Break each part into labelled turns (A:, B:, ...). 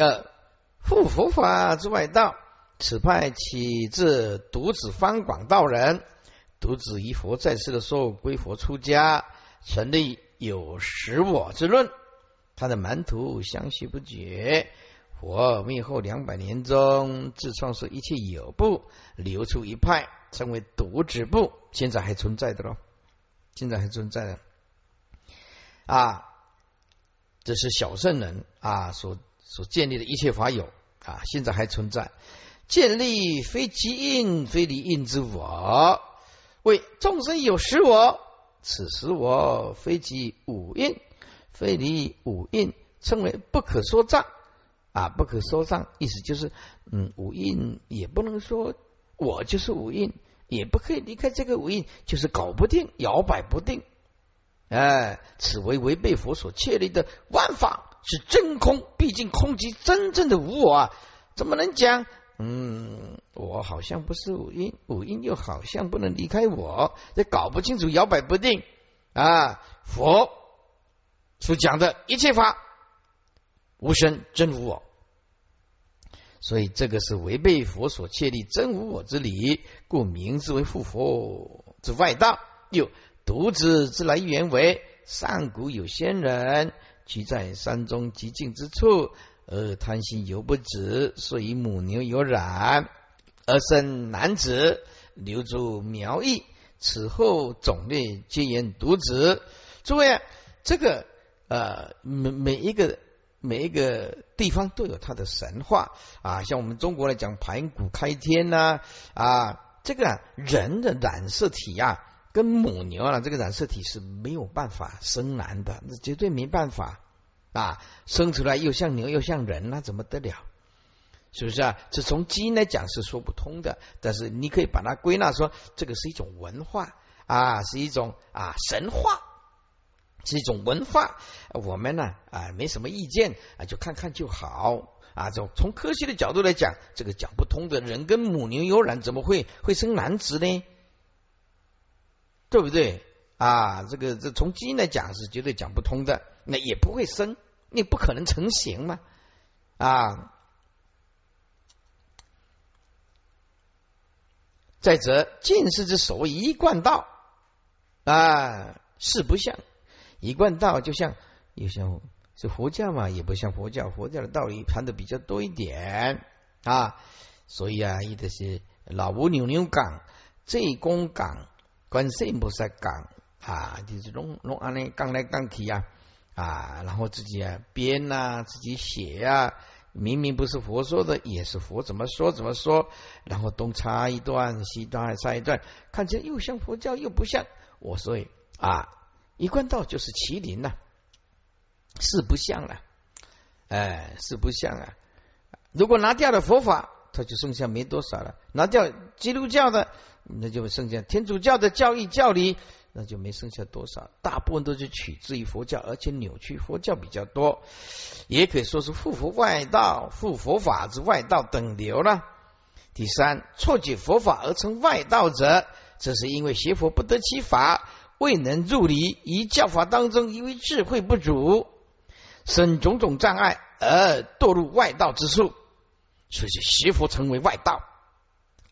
A: 呃，护佛法之外道，此派起自独子方广道人。独子于佛在世的时候归佛出家，成立有实我之论。他的门徒相续不绝。佛灭后两百年中，自创设一切有部，流出一派，称为独子部，现在还存在的喽。现在还存在的啊，这是小圣人啊所所建立的一切法有啊，现在还存在。建立非即印，非离印之我，为众生有实我，此时我非即五印，非离五印，称为不可说障啊，不可说障，意思就是，嗯，五印也不能说我就是五印。也不可以离开这个五印，就是搞不定，摇摆不定。哎，此为违背佛所确立的万法是真空，毕竟空即真正的无我啊，怎么能讲？嗯，我好像不是五印，五印又好像不能离开我，这搞不清楚，摇摆不定啊。佛所讲的一切法无生真无我。所以这个是违背佛所确立真无我之理，故名之为复佛之外道。又独子之来源为上古有仙人居在山中极静之处，而贪心犹不止，所以母牛有染而生男子，留住苗裔。此后种类皆言独子。诸位，这个呃每每一个。每一个地方都有它的神话啊，像我们中国来讲盘古开天呐啊，这个人的染色体呀，跟母牛啊这个染色体是没有办法生男的，那绝对没办法啊，生出来又像牛又像人，那怎么得了？是不是啊？这从基因来讲是说不通的，但是你可以把它归纳说，这个是一种文化啊，是一种啊神话。是一种文化，我们呢啊没什么意见啊，就看看就好啊。从从科学的角度来讲，这个讲不通的人跟母牛有染，怎么会会生男子呢？对不对啊？这个这从基因来讲是绝对讲不通的，那也不会生，你不可能成型嘛啊。再者，近视之所谓一贯道啊，是不像。一贯道就像，也像是佛教嘛，也不像佛教。佛教的道理谈的比较多一点啊，所以啊，一的是老吴牛牛讲，济公港，观世音菩萨讲啊，就是弄弄安尼讲来讲去啊啊，然后自己啊编呐，自己写呀，明明不是佛说的，也是佛怎么说怎么说，然后东插一段，西段插一段，看起来又像佛教又不像。我所以啊。一贯道就是麒麟呐，四不像了，哎，四不像啊。如果拿掉了佛法，它就剩下没多少了；拿掉基督教的，那就剩下天主教的教义教理，那就没剩下多少。大部分都是取自于佛教，而且扭曲佛教比较多，也可以说是复佛外道、复佛法之外道等流了。第三，错解佛法而成外道者，这是因为邪佛不得其法。未能入理，于教法当中，因为智慧不足，生种种障碍，而堕入外道之术，所以邪佛成为外道，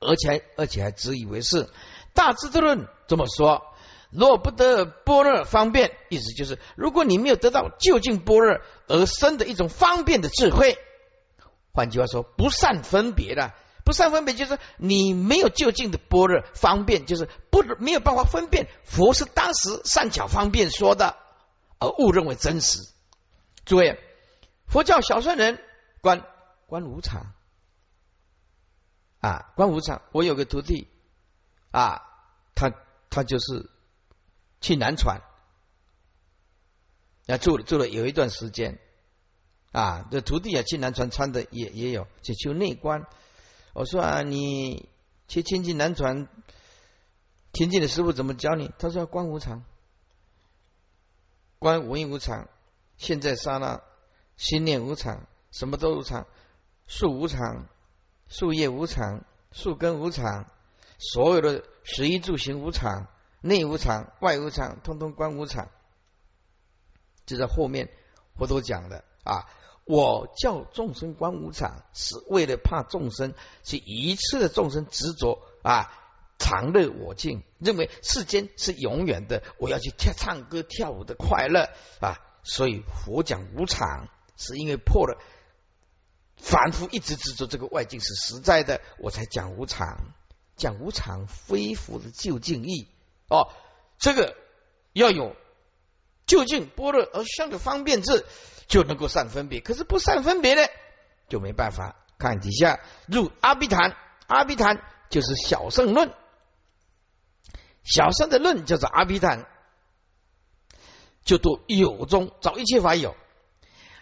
A: 而且而且还自以为是。大智度论这么说：若不得般若方便，意思就是，如果你没有得到究竟般若而生的一种方便的智慧，换句话说，不善分别的。不善分别，就是你没有就近的般若方便，就是不没有办法分辨佛是当时善巧方便说的，而误认为真实。诸位，佛教小圣人观观无常啊，观无常。我有个徒弟啊，他他就是去南传，啊住住了有一段时间啊，这徒弟啊去南传穿的也也有，就求内观。我说啊，你去天津南传，天津的师傅怎么教你？他说观无常，观无因无常，现在刹那心念无常，什么都无常，树无常，树叶无常，树根无常，所有的食衣住行无常，内无常，外无常，通通观无常。就在后面佛陀讲的啊，我叫众生观无常，是为了怕众生去一次的众生执着啊，常乐我净，认为世间是永远的，我要去跳唱歌跳舞的快乐啊，所以佛讲无常，是因为破了凡夫一直执着这个外境是实在的，我才讲无常，讲无常非佛的究竟义哦，这个要有究竟般若而相的方便智。就能够善分别，可是不善分别的就没办法。看底下入阿毗昙，阿毗昙就是小圣论，小圣的论叫做阿毗昙，就读有中找一切法有，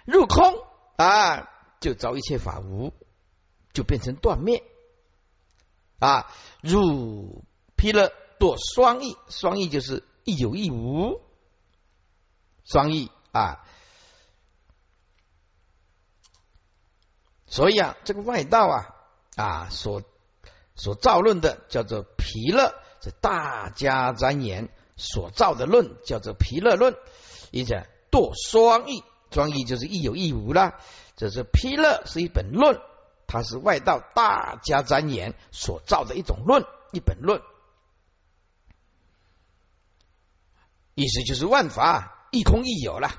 A: 入空啊就遭一切法无，就变成断灭啊。入毗勒堕双义，双义就是一有一无，双义啊。所以啊，这个外道啊啊所所造论的叫做毗勒，这大家瞻言所造的论叫做毗勒论，因此堕双义，双义就是一有一无啦。这是毗勒是一本论，它是外道大家瞻言所造的一种论，一本论，意思就是万法一空一有了。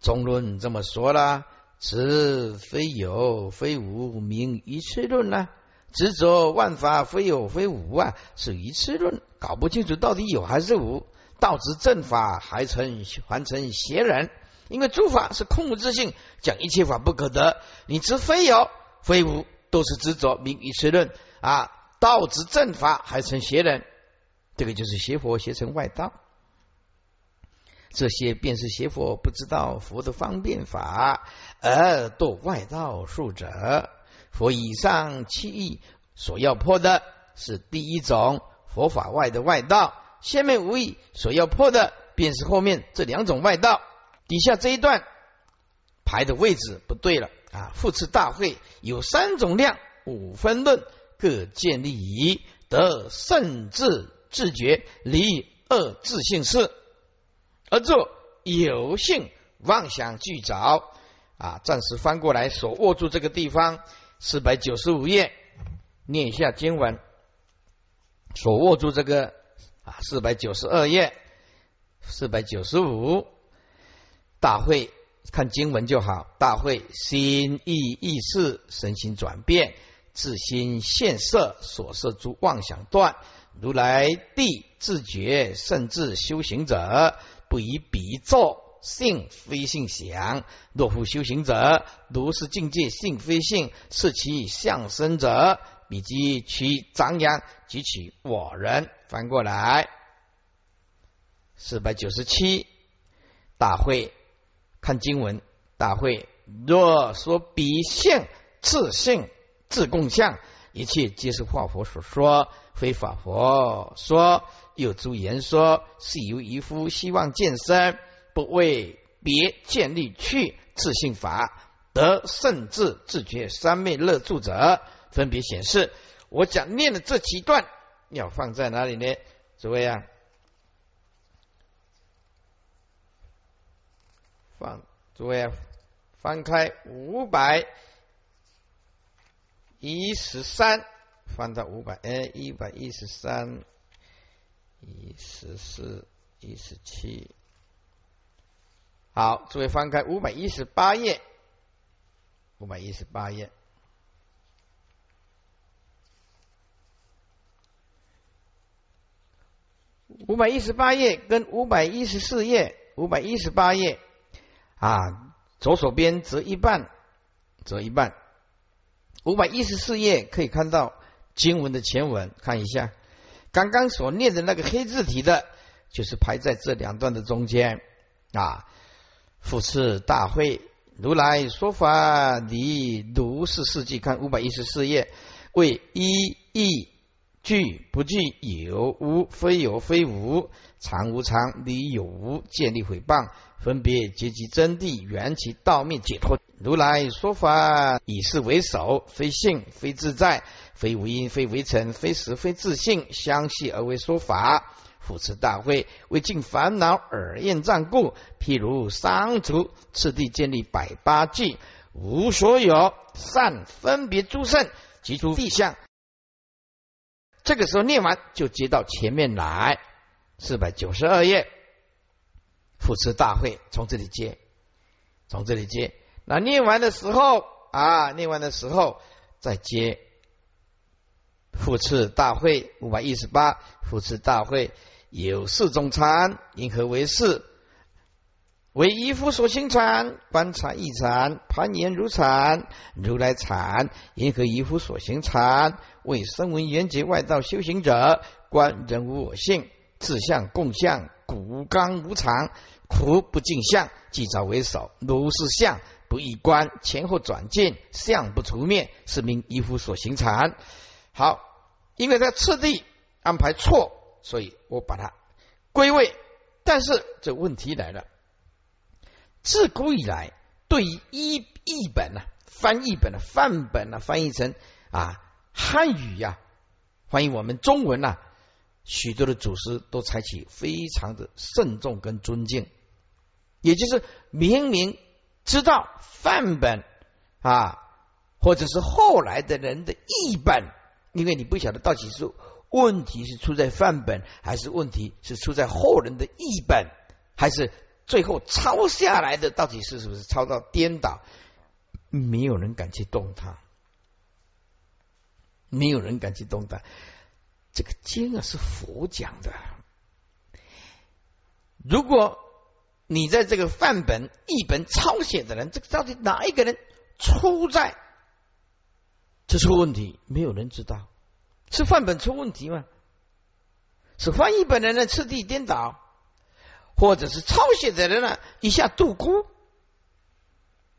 A: 中论这么说了。此非有非无，名一次论呢？执着万法非有非无啊，是一次论，搞不清楚到底有还是无。道之正法还成还成邪人，因为诸法是空无自性，讲一切法不可得。你知非有非无，都是执着，名一次论啊。道之正法还成邪人，这个就是邪佛邪成外道。这些便是邪佛不知道佛的方便法而堕外道术者。佛以上七义所要破的是第一种佛法外的外道，下面无义所要破的便是后面这两种外道。底下这一段排的位置不对了啊！复次大会有三种量，五分论各建立以得圣智自觉离二自性事。而作有性妄想具着啊，暂时翻过来，手握住这个地方，四百九十五页，念一下经文。手握住这个啊，四百九十二页，四百九十五，大会看经文就好。大会心意意识身心转变，自心现色所摄诸妄想断，如来地自觉甚至修行者。不以彼作性非性想，若复修行者，如是境界性非性，是其相生者，以及其张扬即取我人。翻过来，四百九十七大会看经文，大会若说彼性自性自共相，一切皆是化佛所说，非法佛说。有诸言说，是由渔夫希望见身，不为别建立去自性法，得圣智自觉三昧乐住者，分别显示。我讲念的这几段要放在哪里呢？诸位啊，放诸位啊，翻开五百一十三，翻到五百呃一百一十三。一十四、一十七，好，诸位翻开五百一十八页，五百一十八页，五百一十八页跟五百一十四页，五百一十八页啊，左手边折一半，折一半，五百一十四页可以看到经文的前文，看一下。刚刚所念的那个黑字体的，就是排在这两段的中间啊。复次大会，如来说法离如是世纪，看五百一十四页，为一义具不具有无非有非无常无常离有无建立毁谤，分别结集真谛缘起道灭解脱。如来说法以是为首，非性非自在。非无因，非为尘，非实，非自性，相系而为说法。复持大会，为尽烦恼而厌障故。譬如桑竹，次第建立百八计，无所有善分别诸圣，即出地相。这个时候念完，就接到前面来，四百九十二页，复持大会从这里接，从这里接。那念完的时候啊，念完的时候再接复次大会五百一十八，复次大会有四种禅，因何为四？为一夫所行禅，观察异禅，攀岩如禅，如来禅，因何一夫所行禅？为声闻缘觉外道修行者，观人无我性，自相共相，骨刚无常，苦不尽相，即早为首。如是相不易观，前后转进，相不除灭，是名一夫所行禅。好，因为在次第安排错，所以我把它归位。但是这问题来了。自古以来，对于译译本呢，翻译本的范本呢，翻译成啊汉语呀，翻译我们中文呐，许多的祖师都采取非常的慎重跟尊敬，也就是明明知道范本啊，或者是后来的人的译本，因为你不晓得到底是问题是出在范本，还是问题是出在后人的译本，还是。最后抄下来的到底是是不是抄到颠倒？没有人敢去动它，没有人敢去动它。这个经啊是佛讲的，如果你在这个范本译本抄写的人，这个到底哪一个人出在这出问题？没有人知道，是范本出问题吗？是翻译本人的次第颠倒？或者是抄写的人呢，一下度孤，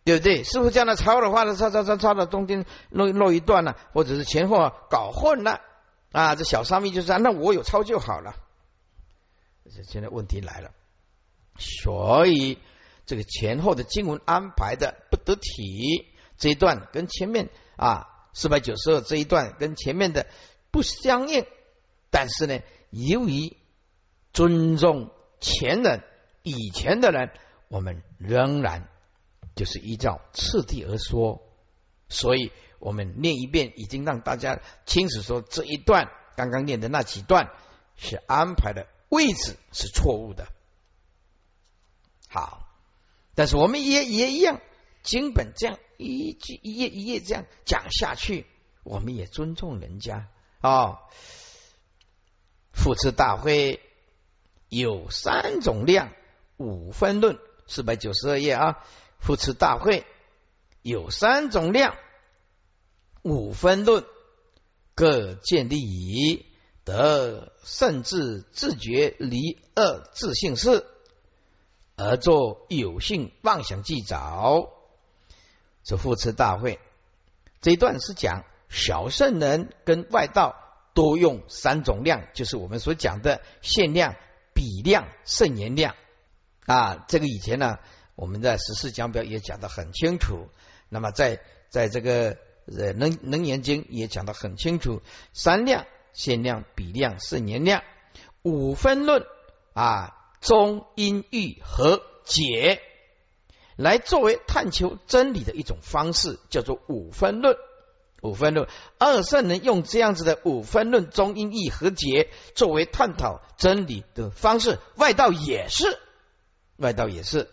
A: 对不对？师傅这样的抄的话呢，抄抄抄抄到中间漏漏一段了，或者是前后搞混了！啊这小沙弥就是啊，那我有抄就好了。现在问题来了，所以这个前后的经文安排的不得体，这一段跟前面啊四百九十二这一段跟前面的不相应，但是呢，由于尊重。前人以前的人，我们仍然就是依照次第而说，所以我们念一遍，已经让大家清楚说这一段刚刚念的那几段是安排的位置是错误的。好，但是我们也也一样，经本这样一句一页一页这样讲下去，我们也尊重人家啊。复次大会。有三种量，五分论四百九十二页啊。复次大会有三种量，五分论各建立以得甚至自觉离恶自性事，而作有性妄想记着。这复持大会这一段是讲小圣人跟外道多用三种量，就是我们所讲的限量。比量圣言量啊，这个以前呢，我们在十四讲表也讲得很清楚。那么在在这个呃能能言经也讲得很清楚，三量限量、比量、是年量，五分论啊，中因喻和解，来作为探求真理的一种方式，叫做五分论。五分论，二圣人用这样子的五分论中因义和解作为探讨真理的方式，外道也是，外道也是。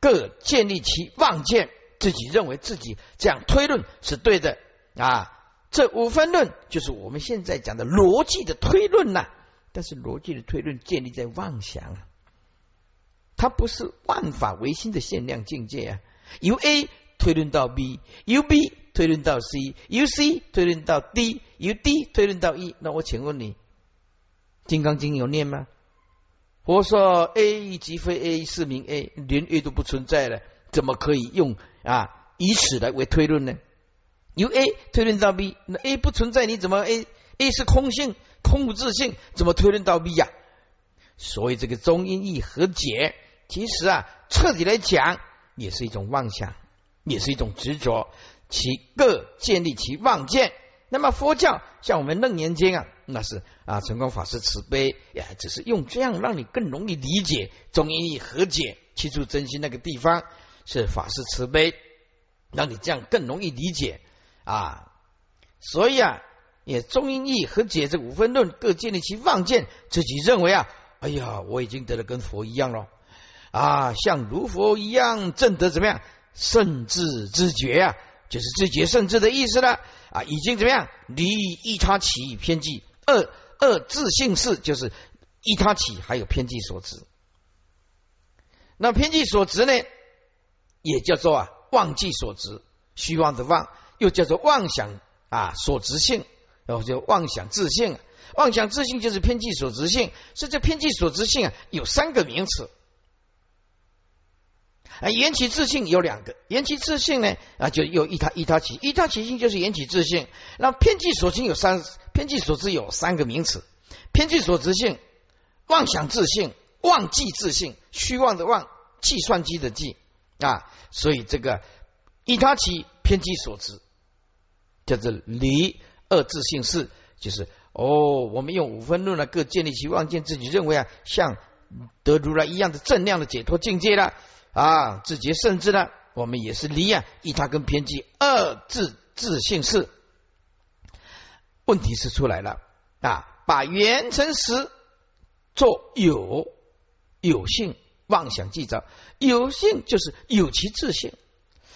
A: 各建立其妄见，自己认为自己这样推论是对的啊。这五分论就是我们现在讲的逻辑的推论呐，但是逻辑的推论建立在妄想，它不是万法唯心的限量境界啊。由 A 推论到 B，由 B。推论到 C，由 C 推论到 D，由 D 推论到 E。那我请问你，《金刚经》有念吗？我说 A 即非 A，是名 A，连 A 都不存在了，怎么可以用啊以此来为推论呢？由 A 推论到 B，那 A 不存在，你怎么 A？A 是空性，空无自性，怎么推论到 B 呀？所以这个中因义和解，其实啊，彻底来讲，也是一种妄想，也是一种执着。其各建立其妄见，那么佛教像我们楞严经啊，那是啊，成光法师慈悲呀，只是用这样让你更容易理解中阴意和解去除真心那个地方是法师慈悲，让你这样更容易理解啊。所以啊，也中阴义和解这五分论各建立其妄见，自己认为啊，哎呀，我已经得了跟佛一样了啊，像如佛一样证得怎么样圣智自觉啊，就是自觉圣智的意思了啊，已经怎么样离一他起偏激。二二自性是就是依他起，还有偏激所致。那偏激所致呢，也叫做啊妄计所执，虚妄的妄，又叫做妄想啊所执性，然后就妄想自性，妄想自性就是偏激所执性。所以这偏激所执性啊，有三个名词。啊，缘起自性有两个，缘起自性呢啊，就有一他一他起，一他起性就是缘起自性。那偏激所性有三，偏激所知有三个名词：偏激所知性、妄想自性、妄计自性。虚妄的妄，计算机的计啊。所以这个依他起偏激所知，叫做离二自性是，就是哦，我们用五分论呢，各建立起妄见，自己认为啊，像得如来一样的正量的解脱境界了。啊，自己甚至呢，我们也是离啊，一他跟偏激二自自性是问题是出来了啊，把原成实做有有性妄想记着，有性就是有其自性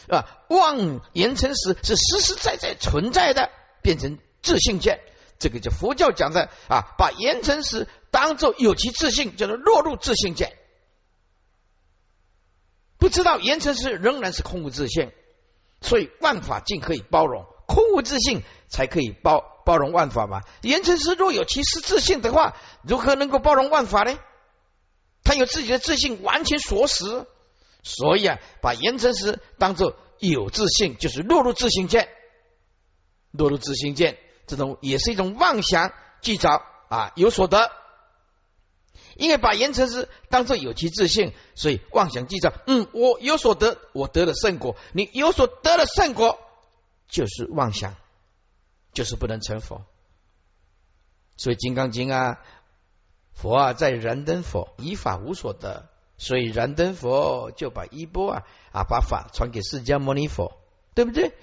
A: 啊，妄言成实是实实在在存在的，变成自性见，这个叫佛教讲的啊，把言成实当做有其自性，叫做落入自性见。不知道言成实仍然是空无自性，所以万法尽可以包容，空无自性才可以包包容万法嘛。言成实若有其实自性的话，如何能够包容万法呢？他有自己的自信，完全锁死，所以啊，把言成实当做有自信，就是落入自信见，落入自信见，这种也是一种妄想，记着啊，有所得。因为把言成实当做有其自信，所以妄想计较。嗯，我有所得，我得了圣果。你有所得了圣果，就是妄想，就是不能成佛。所以《金刚经》啊，佛啊，在燃灯佛，以法无所得，所以燃灯佛就把衣钵啊啊，把法传给释迦牟尼佛，对不对？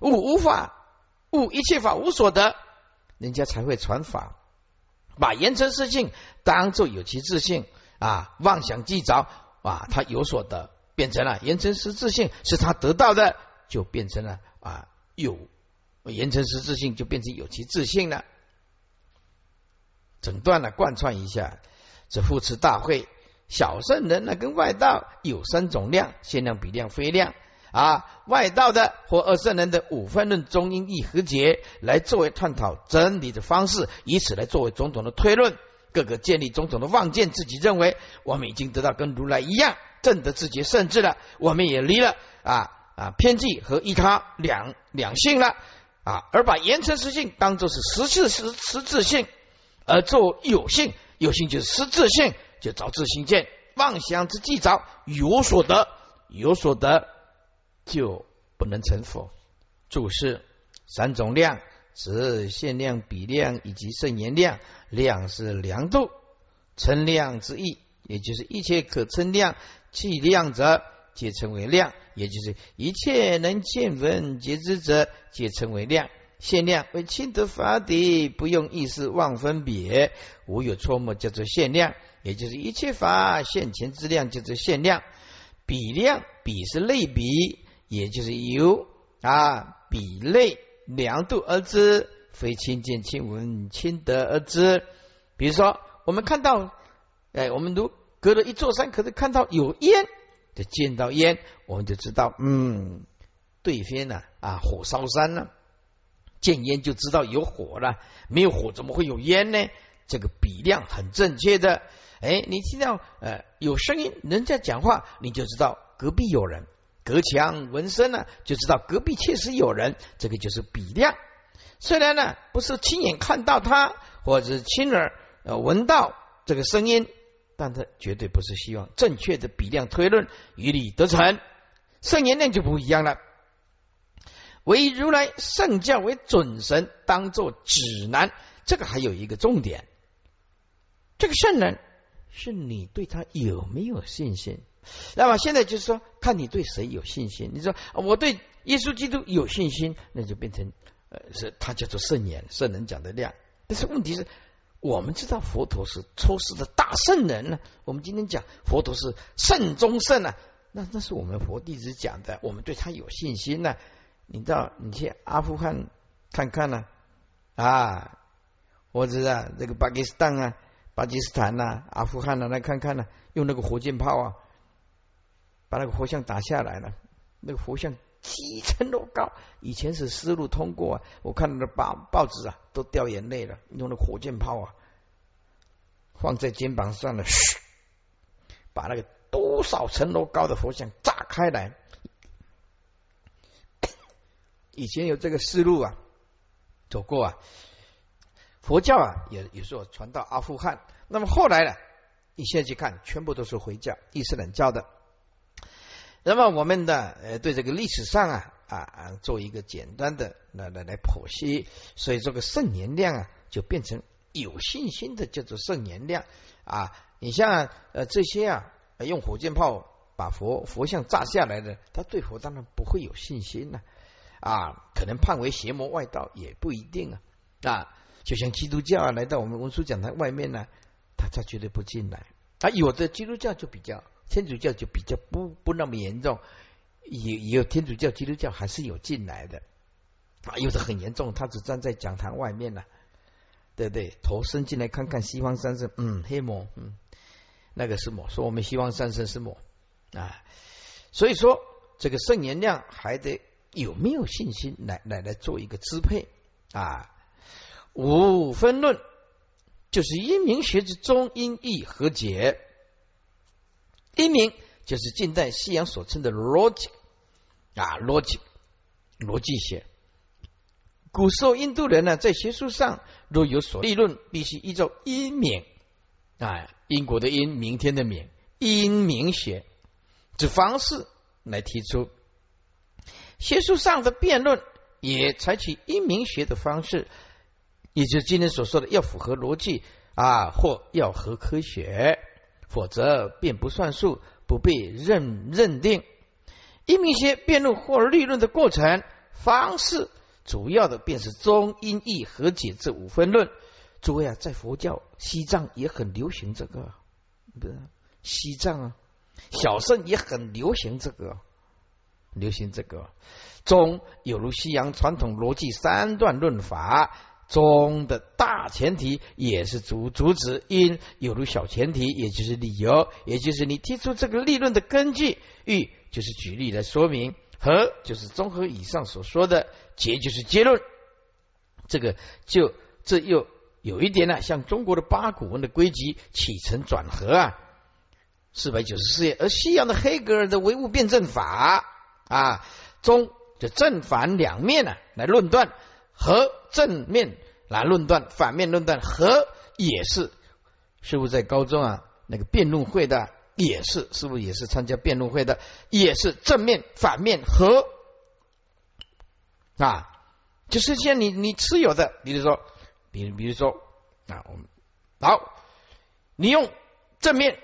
A: 悟无法，悟一切法无所得，人家才会传法。把言成实性当做有其自性啊，妄想记着啊，他有所得，变成了言成实自性是他得到的，就变成了啊有言成实自性就变成有其自性了。整段呢贯穿一下，这复持大会小圣人呢跟外道有三种量，限量、比量、非量。啊，外道的或二圣人的五分论中因义和解，来作为探讨真理的方式，以此来作为种种的推论，各个建立种种的妄见，自己认为我们已经得到跟如来一样正得自觉甚至了，我们也离了啊啊偏激和依他两两性了啊，而把言成实性当做是实质实实质性，而做有性有性就是实质性，就找自性见妄想之计着有所得有所得。就不能成佛。注释：三种量，指限量、比量以及圣言量。量是量度、称量之意，也就是一切可称量、计量者，皆称为量；也就是一切能见闻皆知者，皆称为量。限量为亲德法底，不用意识妄分别，无有错误，叫做限量；也就是一切法现前之量，叫做限量。比量，比是类比。也就是由啊比类量度而知，非亲见亲闻亲得而知。比如说，我们看到，哎，我们如隔了一座山，可是看到有烟，就见到烟，我们就知道，嗯，对面呢啊火烧山了，见烟就知道有火了，没有火怎么会有烟呢？这个比量很正确的。哎，你听到呃有声音，人家讲话，你就知道隔壁有人。隔墙闻声呢，就知道隔壁确实有人，这个就是比量。虽然呢不是亲眼看到他，或者是亲耳呃闻到这个声音，但他绝对不是希望正确的比量推论与理得成。圣言量就不一样了，为如来圣教为准绳，当作指南，这个还有一个重点，这个圣人是你对他有没有信心？那么现在就是说，看你对谁有信心。你说我对耶稣基督有信心，那就变成呃，是他叫做圣言，圣人讲的量。但是问题是，我们知道佛陀是出世的大圣人呢。我们今天讲佛陀是圣中圣啊，那那是我们佛弟子讲的，我们对他有信心呢。你知道，你去阿富汗看看呢，啊，或者啊，这个巴基斯坦啊、巴基斯坦呐、阿富汗呐，来看看呢，用那个火箭炮啊。把那个佛像打下来了，那个佛像几层楼高，以前是丝路通过啊，我看到的报报纸啊，都掉眼泪了，用那火箭炮啊，放在肩膀上的，嘘，把那个多少层楼高的佛像炸开来。以前有这个思路啊，走过啊，佛教啊，也也是传到阿富汗，那么后来呢，你现在去看，全部都是回教、伊斯兰教的。那么我们的呃对这个历史上啊啊啊做一个简单的来来来剖析，所以这个圣年量啊就变成有信心的叫做圣年量啊。你像呃这些啊用火箭炮把佛佛像炸下来的，他对佛当然不会有信心了，啊可能判为邪魔外道也不一定啊啊。就像基督教啊来到我们文殊讲坛外面呢，他他绝对不进来啊。有的基督教就比较。天主教就比较不不那么严重，也也有天主教、基督教还是有进来的啊，有的很严重，他只站在讲堂外面呢，对不对？头伸进来看看西方三圣，嗯，黑魔，嗯，那个是魔，说我们西方三圣是魔啊，所以说这个圣言量还得有没有信心来来来做一个支配啊？五分论就是因明学之中因义和解。一名就是近代西洋所称的逻辑啊，逻辑逻辑学。古时候印度人呢，在学术上若有所立论，必须依照因明啊，因果的因，明天的明，因明学之方式来提出。学术上的辩论也采取因明学的方式，也就是今天所说的要符合逻辑啊，或要合科学。否则便不算数，不被认认定。一明学辩论或立论的过程方式，主要的便是中因义和解这五分论。诸位啊，在佛教西藏也很流行这个，不是西藏啊，小圣也很流行这个，流行这个中有如西洋传统逻辑三段论法。中的大前提也是主主旨因，有如小前提，也就是理由，也就是你提出这个立论的根据。欲就是举例来说明，和就是综合以上所说的，结就是结论。这个就这又有一点呢，像中国的八股文的归集起承转合啊，四百九十四页，而西洋的黑格尔的唯物辩证法啊，中就正反两面呢来论断。和正面来论断，反面论断和也是师傅在高中啊那个辩论会的也是师傅也是参加辩论会的也是正面反面和啊，就是像你你持有的，比如说，比如比如说啊，我们好，你用正面，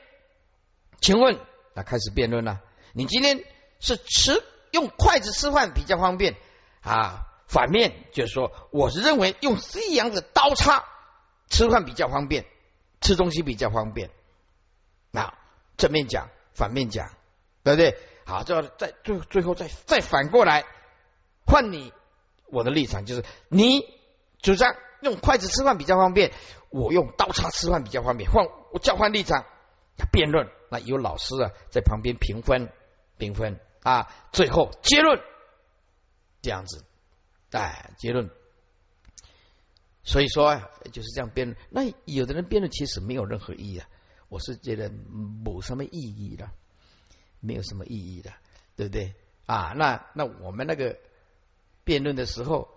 A: 请问那开始辩论了，你今天是吃用筷子吃饭比较方便啊？反面就是说，我是认为用西洋的刀叉吃饭比较方便，吃东西比较方便。那正面讲，反面讲，对不对？好，这再最最后再再反过来换你我的立场，就是你主张用筷子吃饭比较方便，我用刀叉吃饭比较方便。换我交换立场，辩论，那有老师啊在旁边评分评分啊，最后结论这样子。哎，结论。所以说啊就是这样辩论。那有的人辩论其实没有任何意义啊，我是觉得没什么意义的，没有什么意义的，对不对？啊，那那我们那个辩论的时候，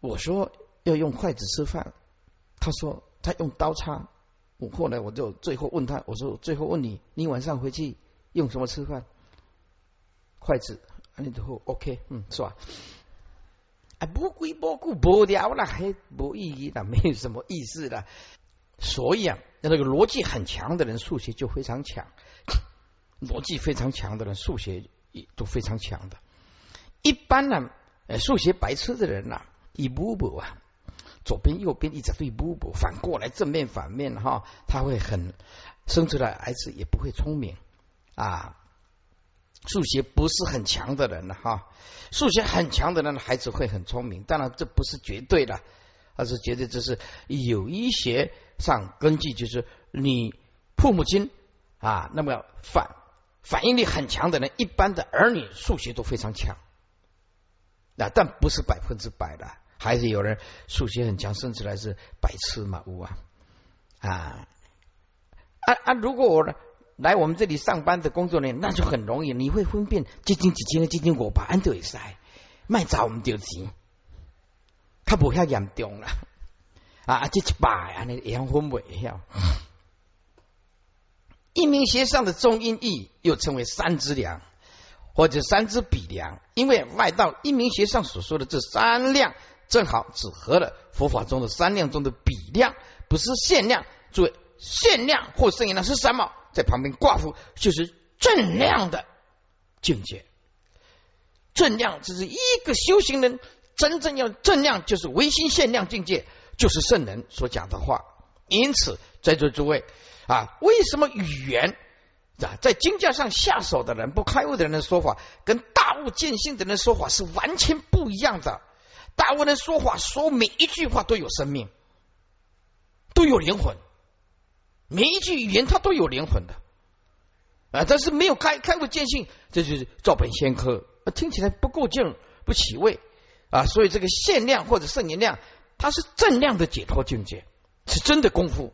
A: 我说要用筷子吃饭，他说他用刀叉。我后来我就最后问他，我说最后问你，你晚上回去用什么吃饭？筷子。你都 OK，嗯，是吧？啊，不归不顾不了了，还不意义了，没有什么意思了。所以啊，那个逻辑很强的人，数学就非常强；逻辑非常强的人，数学都非常强的。一般呢，呃，数学白痴的人呐，一步步啊，左边右边一直对步步，反过来正面反面哈，他会很生出来孩子也不会聪明啊。数学不是很强的人了哈，数学很强的人孩子会很聪明，当然这不是绝对的，而是绝对这是有医学上根据，就是你父母亲啊，那么反反应力很强的人，一般的儿女数学都非常强，那但不是百分之百的，还是有人数学很强，甚至来是白痴嘛，无啊啊啊啊！如果我呢？来我们这里上班的工作人员，那就很容易，你会分辨几斤几斤，几斤我把安都会塞，卖早我们就钱，他不遐严重了啊！这一百啊，那样分不晓。一名学上的中音义又称为三之量或者三之比量，因为外道一名学上所说的这三量，正好只合了佛法中的三量中的比量，不是限量。注意，限量或剩余量是什么？在旁边挂符，就是正量的境界。正量只是一个修行人真正要正量，就是唯心限量境界，就是圣人所讲的话。因此，在座诸位啊，为什么语言啊，在经教上下手的人、不开悟的人的说法，跟大悟见性的人说法是完全不一样的？大悟人说话，说每一句话都有生命，都有灵魂。每一句语言它都有灵魂的啊，但是没有开开悟见性，这就是照本宣科，听起来不够劲，不起味啊。所以这个限量或者圣言量，它是正量的解脱境界，是真的功夫，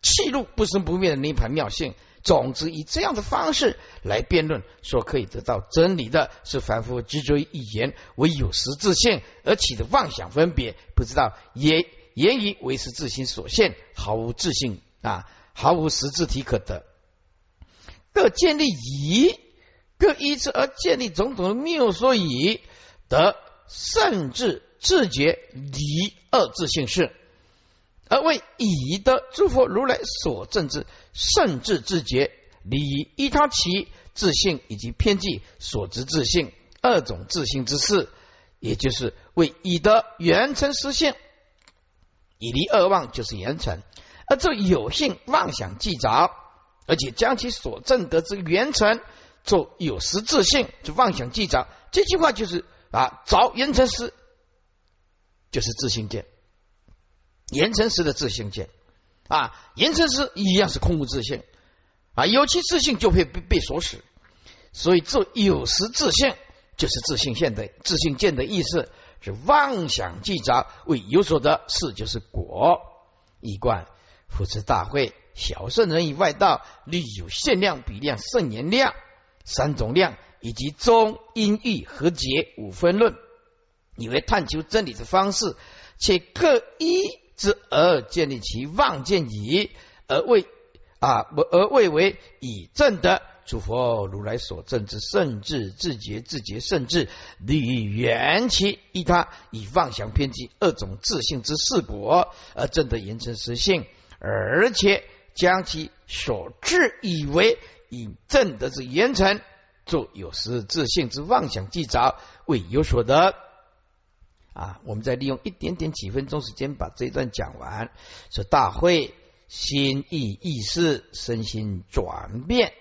A: 气入不生不灭的涅盘妙性。总之，以这样的方式来辩论，说可以得到真理的，是凡夫执着于一言为有实自性而起的妄想分别，不知道言言语为是自心所现，毫无自信。啊，毫无实质体可得，各建立以，各依之而建立种种的谬说以，得甚至自觉离二自性是，而为以的诸佛如来所证之甚至自觉离依他其自性以及偏见所知自性二种自性之事，也就是为以的圆成实性，以离二妄就是圆成。而这有性妄想既着，而且将其所证得之原成做有实质性，就妄想既着。这句话就是啊，着原成师就是自性见，原成师的自性见啊，原成师一样是空无自性啊，有其自性就会被被所使，所以做有实自性就是自性现的自性见的意思，是妄想既着为有所得，是就是果一贯。复持大会，小圣人以外道，立有限量、比量、圣言量三种量，以及中、阴、郁、和结五分论，以为探求真理的方式，且各一之而建立其妄见矣，而为啊，而为为以正的诸佛如来所证之圣智自觉自觉圣智，立缘起依他以妄想偏激二种自性之四果，而正得言成实性。而且将其所自以为以正德之言成，做有时自信之妄想记着，未有所得。啊，我们再利用一点点几分钟时间把这一段讲完。说大会心意意识身心转变，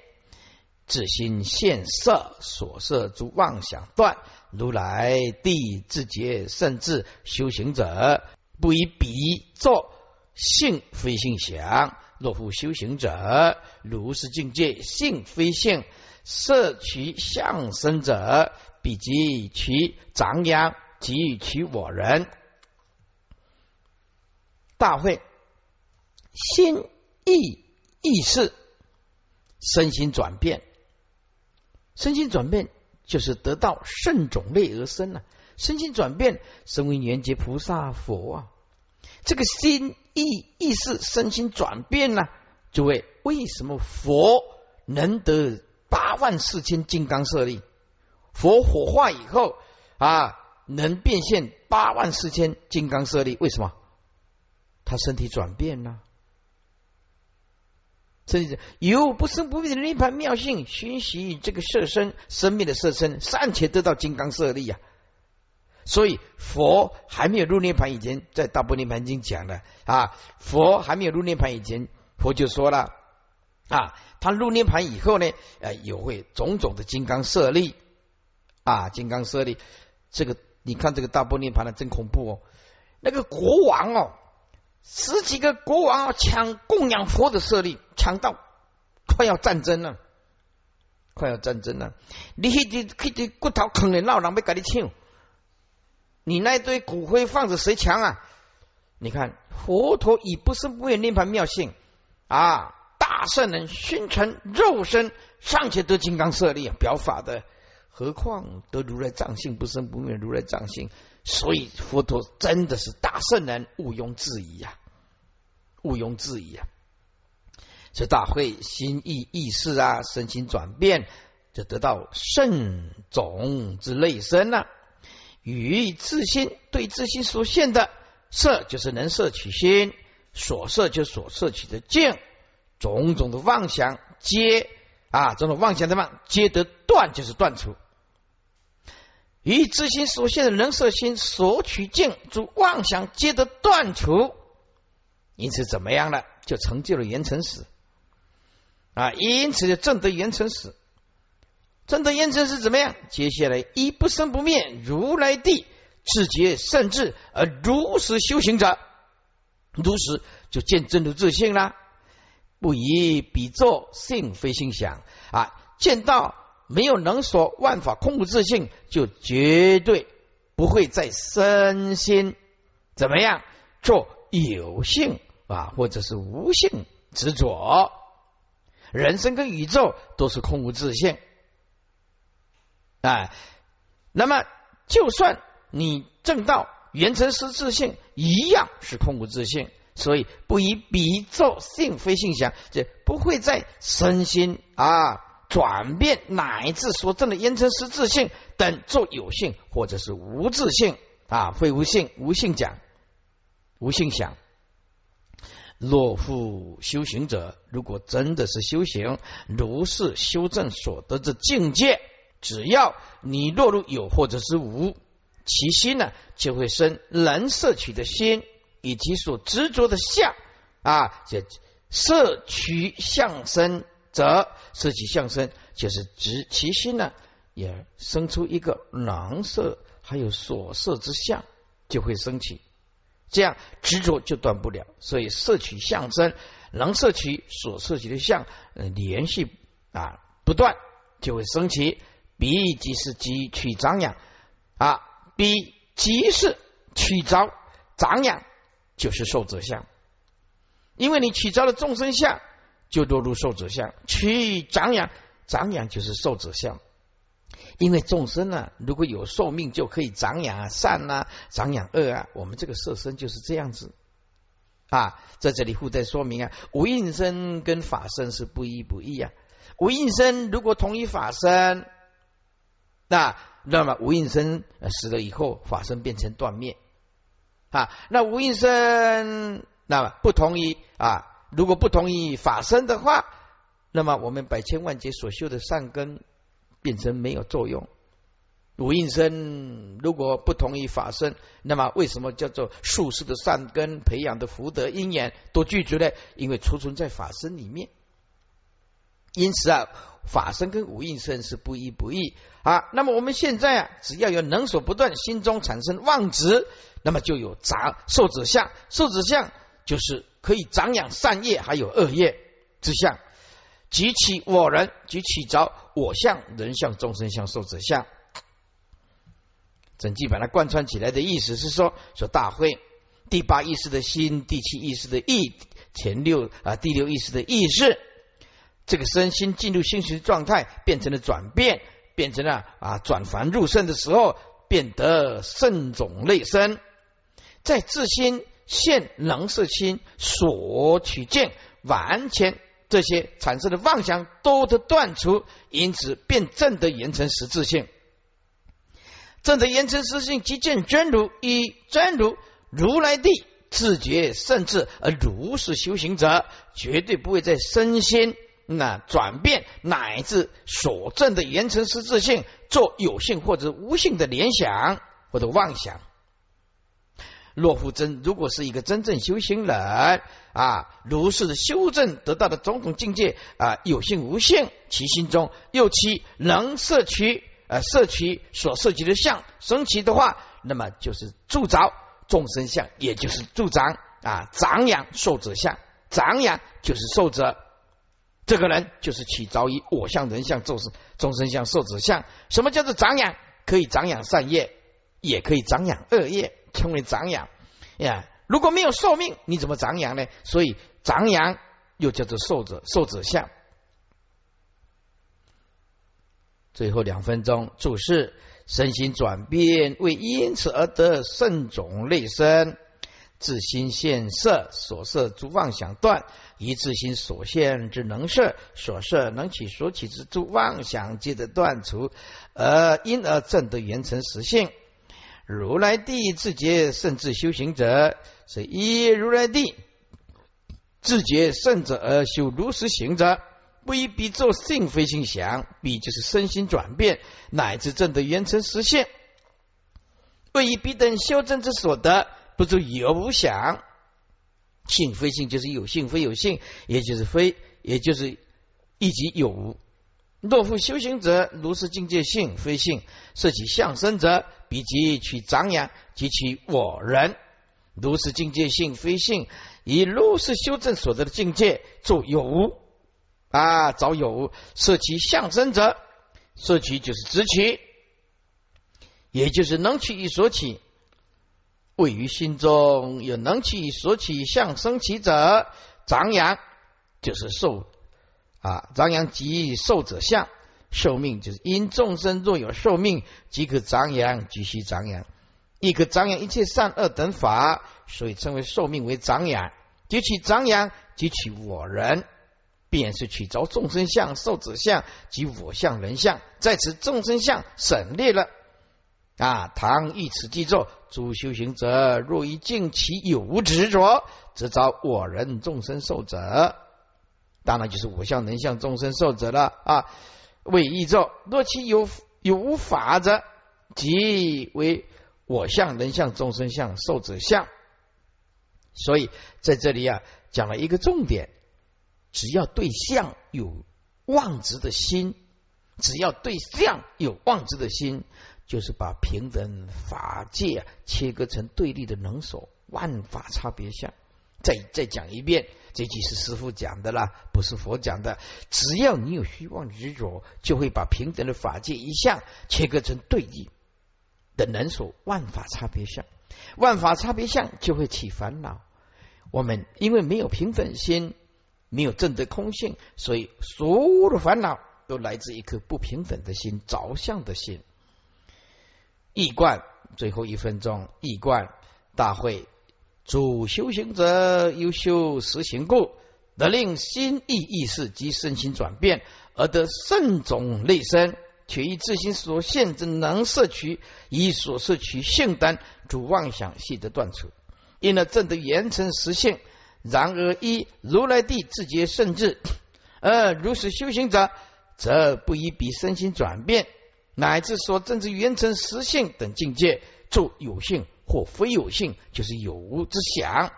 A: 自心现色所摄诸妄想断，如来地自觉甚至修行者，不以彼作。性非性想，若复修行者，如是境界，性非性，摄取相生者，必及其长养，及其我人。大会心意意识身心转变，身心转变就是得到圣种类而生了。身心转变，身为圆觉菩萨佛啊。这个心意意识身心转变呢？诸位，为什么佛能得八万四千金刚舍利？佛火化以后啊，能变现八万四千金刚舍利，为什么？他身体转变了，身体有不生不灭的涅盘妙性，熏习这个色身生命的色身，暂且得到金刚舍利呀。所以佛还没有入涅盘以前，在大波涅盘经讲的啊，佛还没有入涅盘以前，佛就说了啊，他入涅盘以后呢，呃，有会种种的金刚舍利啊，金刚舍利，这个你看这个大波涅盘的真恐怖哦，那个国王哦，十几个国王哦抢供养佛的舍利，抢到快要战争了，快要战争了，你去去去骨头啃的老人要跟你抢。你那堆骨灰放着谁强啊？你看佛陀以不生不灭涅盘妙性啊，大圣人熏成肉身尚且得金刚舍利表法的，何况得如来藏性不生不灭如来藏性？所以佛陀真的是大圣人，毋庸置疑呀，毋庸置疑啊！这大会心意意识啊，身心转变，就得到圣种之类身了。与自心对自心所现的色，就是能摄取心所摄，就所摄取的境，种种的妄想皆啊，种种妄想的妄皆得断，就是断除。与自心所现的能色心所取境，诸妄想皆得断除。因此怎么样了？就成就了圆成死啊！因此就证得圆成死。真的验证是怎么样？接下来一不生不灭如来地自觉甚至而如实修行者，如实就见真如自信啦。不以比作性非心想啊，见到没有能所万法空无自性，就绝对不会在身心怎么样做有性啊，或者是无性执着。人生跟宇宙都是空无自性。哎，那么就算你正道原成实自性，一样是空无自性，所以不以比作性非性想，这不会在身心啊转变乃至所证的原成实自性等做有性或者是无自性啊，非无性无性讲无性想。若复修行者，如果真的是修行，如是修正所得之境界。只要你落入有或者是无，其心呢就会生能摄取的心，以及所执着的相啊，这摄取相生则摄取相生，就是指其心呢也生出一个能色还有所摄之相，就会升起，这样执着就断不了。所以摄取相生，能摄取所摄取的相，呃连续啊不断就会升起。彼即是即取长养啊，彼即是取着长养，就是受者相。因为你取着了众生相，就落入受者相；取长养，长养就是受者相。因为众生呢，如果有寿命，就可以长养啊善啊，长养恶啊。我们这个色身就是这样子啊。在这里附带说明啊，无应身跟法身是不一不异啊。无应身如果同一法身。那那么无应身死了以后，法身变成断灭啊。那无应身那么不同意啊，如果不同意法身的话，那么我们百千万劫所修的善根变成没有作用。无应身如果不同意法身，那么为什么叫做术士的善根培养的福德因缘都拒绝呢？因为储存在法身里面。因此啊，法身跟无应身是不一不异啊。那么我们现在啊，只要有能所不断，心中产生妄执，那么就有长受者相。受者相就是可以长养善业，还有恶业之相。举起我人，举起着我相、人相、众生相、受者相。整句把它贯穿起来的意思是说：说大会第八意识的心，第七意识的意，前六啊第六意识的意识。这个身心进入心学状态，变成了转变，变成了啊转凡入圣的时候，变得圣种类身，在自心现能色心所取见，完全这些产生的妄想都得断除，因此便正的言成实质性。正的言成实性，即见真如，以真如如来地自觉甚至，而如是修行者，绝对不会在身心那转变乃至所证的言成实质性，做有性或者无性的联想或者妄想。若复真，如果是一个真正修行人啊，如是修正得到的种种境界啊，有性无性，其心中又其能摄取呃摄取所涉及的相升起的话，那么就是助长众生相，也就是助长啊长养受者相，长养就是受者，这个人就是起着于我相、人相、众生众生相、受者相。什么叫做长养？可以长养善业，也可以长养恶业。称为长养呀，如果没有寿命，你怎么长养呢？所以长养又叫做寿者，寿者相。最后两分钟注释：身心转变，为因此而得圣种类生，自心现色，所色诸妄想断，一自心所现之能摄，所摄能起所起之诸妄想，皆得断除，而因而证得圆成实性。如来地自觉甚至修行者，是一如来地自觉甚者而修如实行者，不以彼作性非性想，彼就是身心转变，乃至证得圆成实现。不以彼等修正之所得，不足以有无想，性非性就是有性非有性，也就是非，也就是一即有无。若复修行者，如是境界性非性，设起相生者，彼即取长养及其我人。如是境界性非性，以如是修正所得的境界做有无啊，找有无，设其相生者，设其就是直取，也就是能取与所起，位于心中有能取与所起相生起者，长阳就是受。啊，长养即寿者相，寿命就是因众生若有寿命，即可长养，即须长养，亦可长养一切善恶等法，所以称为寿命为长养。即取长养，即取我人，便是取着众生相、寿者相及我相、人相，在此众生相省略了。啊，唐一此记作：诸修行者若以尽其有无执着，则遭我人众生受者。当然就是我相、能相、众生受者了啊！为义咒，若其有有无法者，即为我相、能相、众生相、受者相。所以在这里啊，讲了一个重点：只要对象有妄执的心，只要对象有妄执的心，就是把平等法界切割成对立的能所，万法差别相。再再讲一遍。这句是师傅讲的啦，不是佛讲的。只要你有虚妄执着，就会把平等的法界一项切割成对立的能所万法差别相，万法差别相就会起烦恼。我们因为没有平等心，没有正得空性，所以所有的烦恼都来自一颗不平等的心、着相的心。易观最后一分钟，易观大会。主修行者优修实行故，得令心意意识及身心转变，而得圣种内生，却以自心所现之能摄取，以所摄取性单主妄想系得断除，因而正得严成实性。然而一如来地自觉甚至，而如是修行者，则不以彼身心转变，乃至所证之圆成实性等境界，作有性。或非有性，就是有无之想。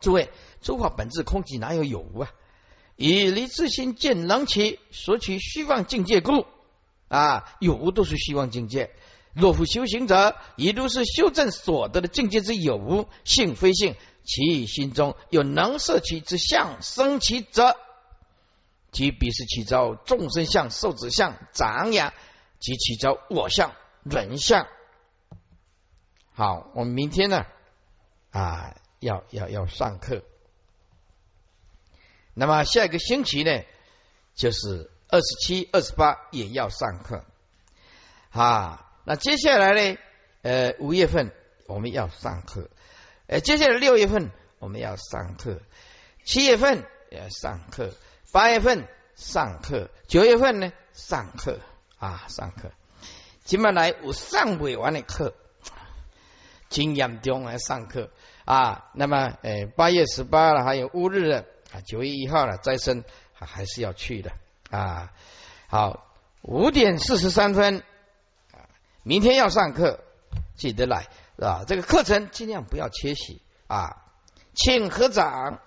A: 诸位，诸法本质空寂，哪有有无啊？以离自心见能起所取虚妄境界故啊，有无都是虚妄境界。若复修行者，以如是修正所得的境界之有无性非性，其心中有能摄取之相生起者，即彼是起招众生相、受子相、长养，及起着我相、人相。好，我们明天呢啊，要要要上课。那么下一个星期呢，就是二十七、二十八也要上课。啊，那接下来呢，呃，五月份我们要上课，呃，接下来六月份我们要上课，七月份要上课，八月份上课，九月份呢上课啊，上课。今晚来我上未完的课，经验中来上课啊。那么，呃，八月十八了，还有乌日的啊，九月一号了，再生还是要去的啊。好，五点四十三分啊，明天要上课，记得来啊。这个课程尽量不要缺席啊，请合掌。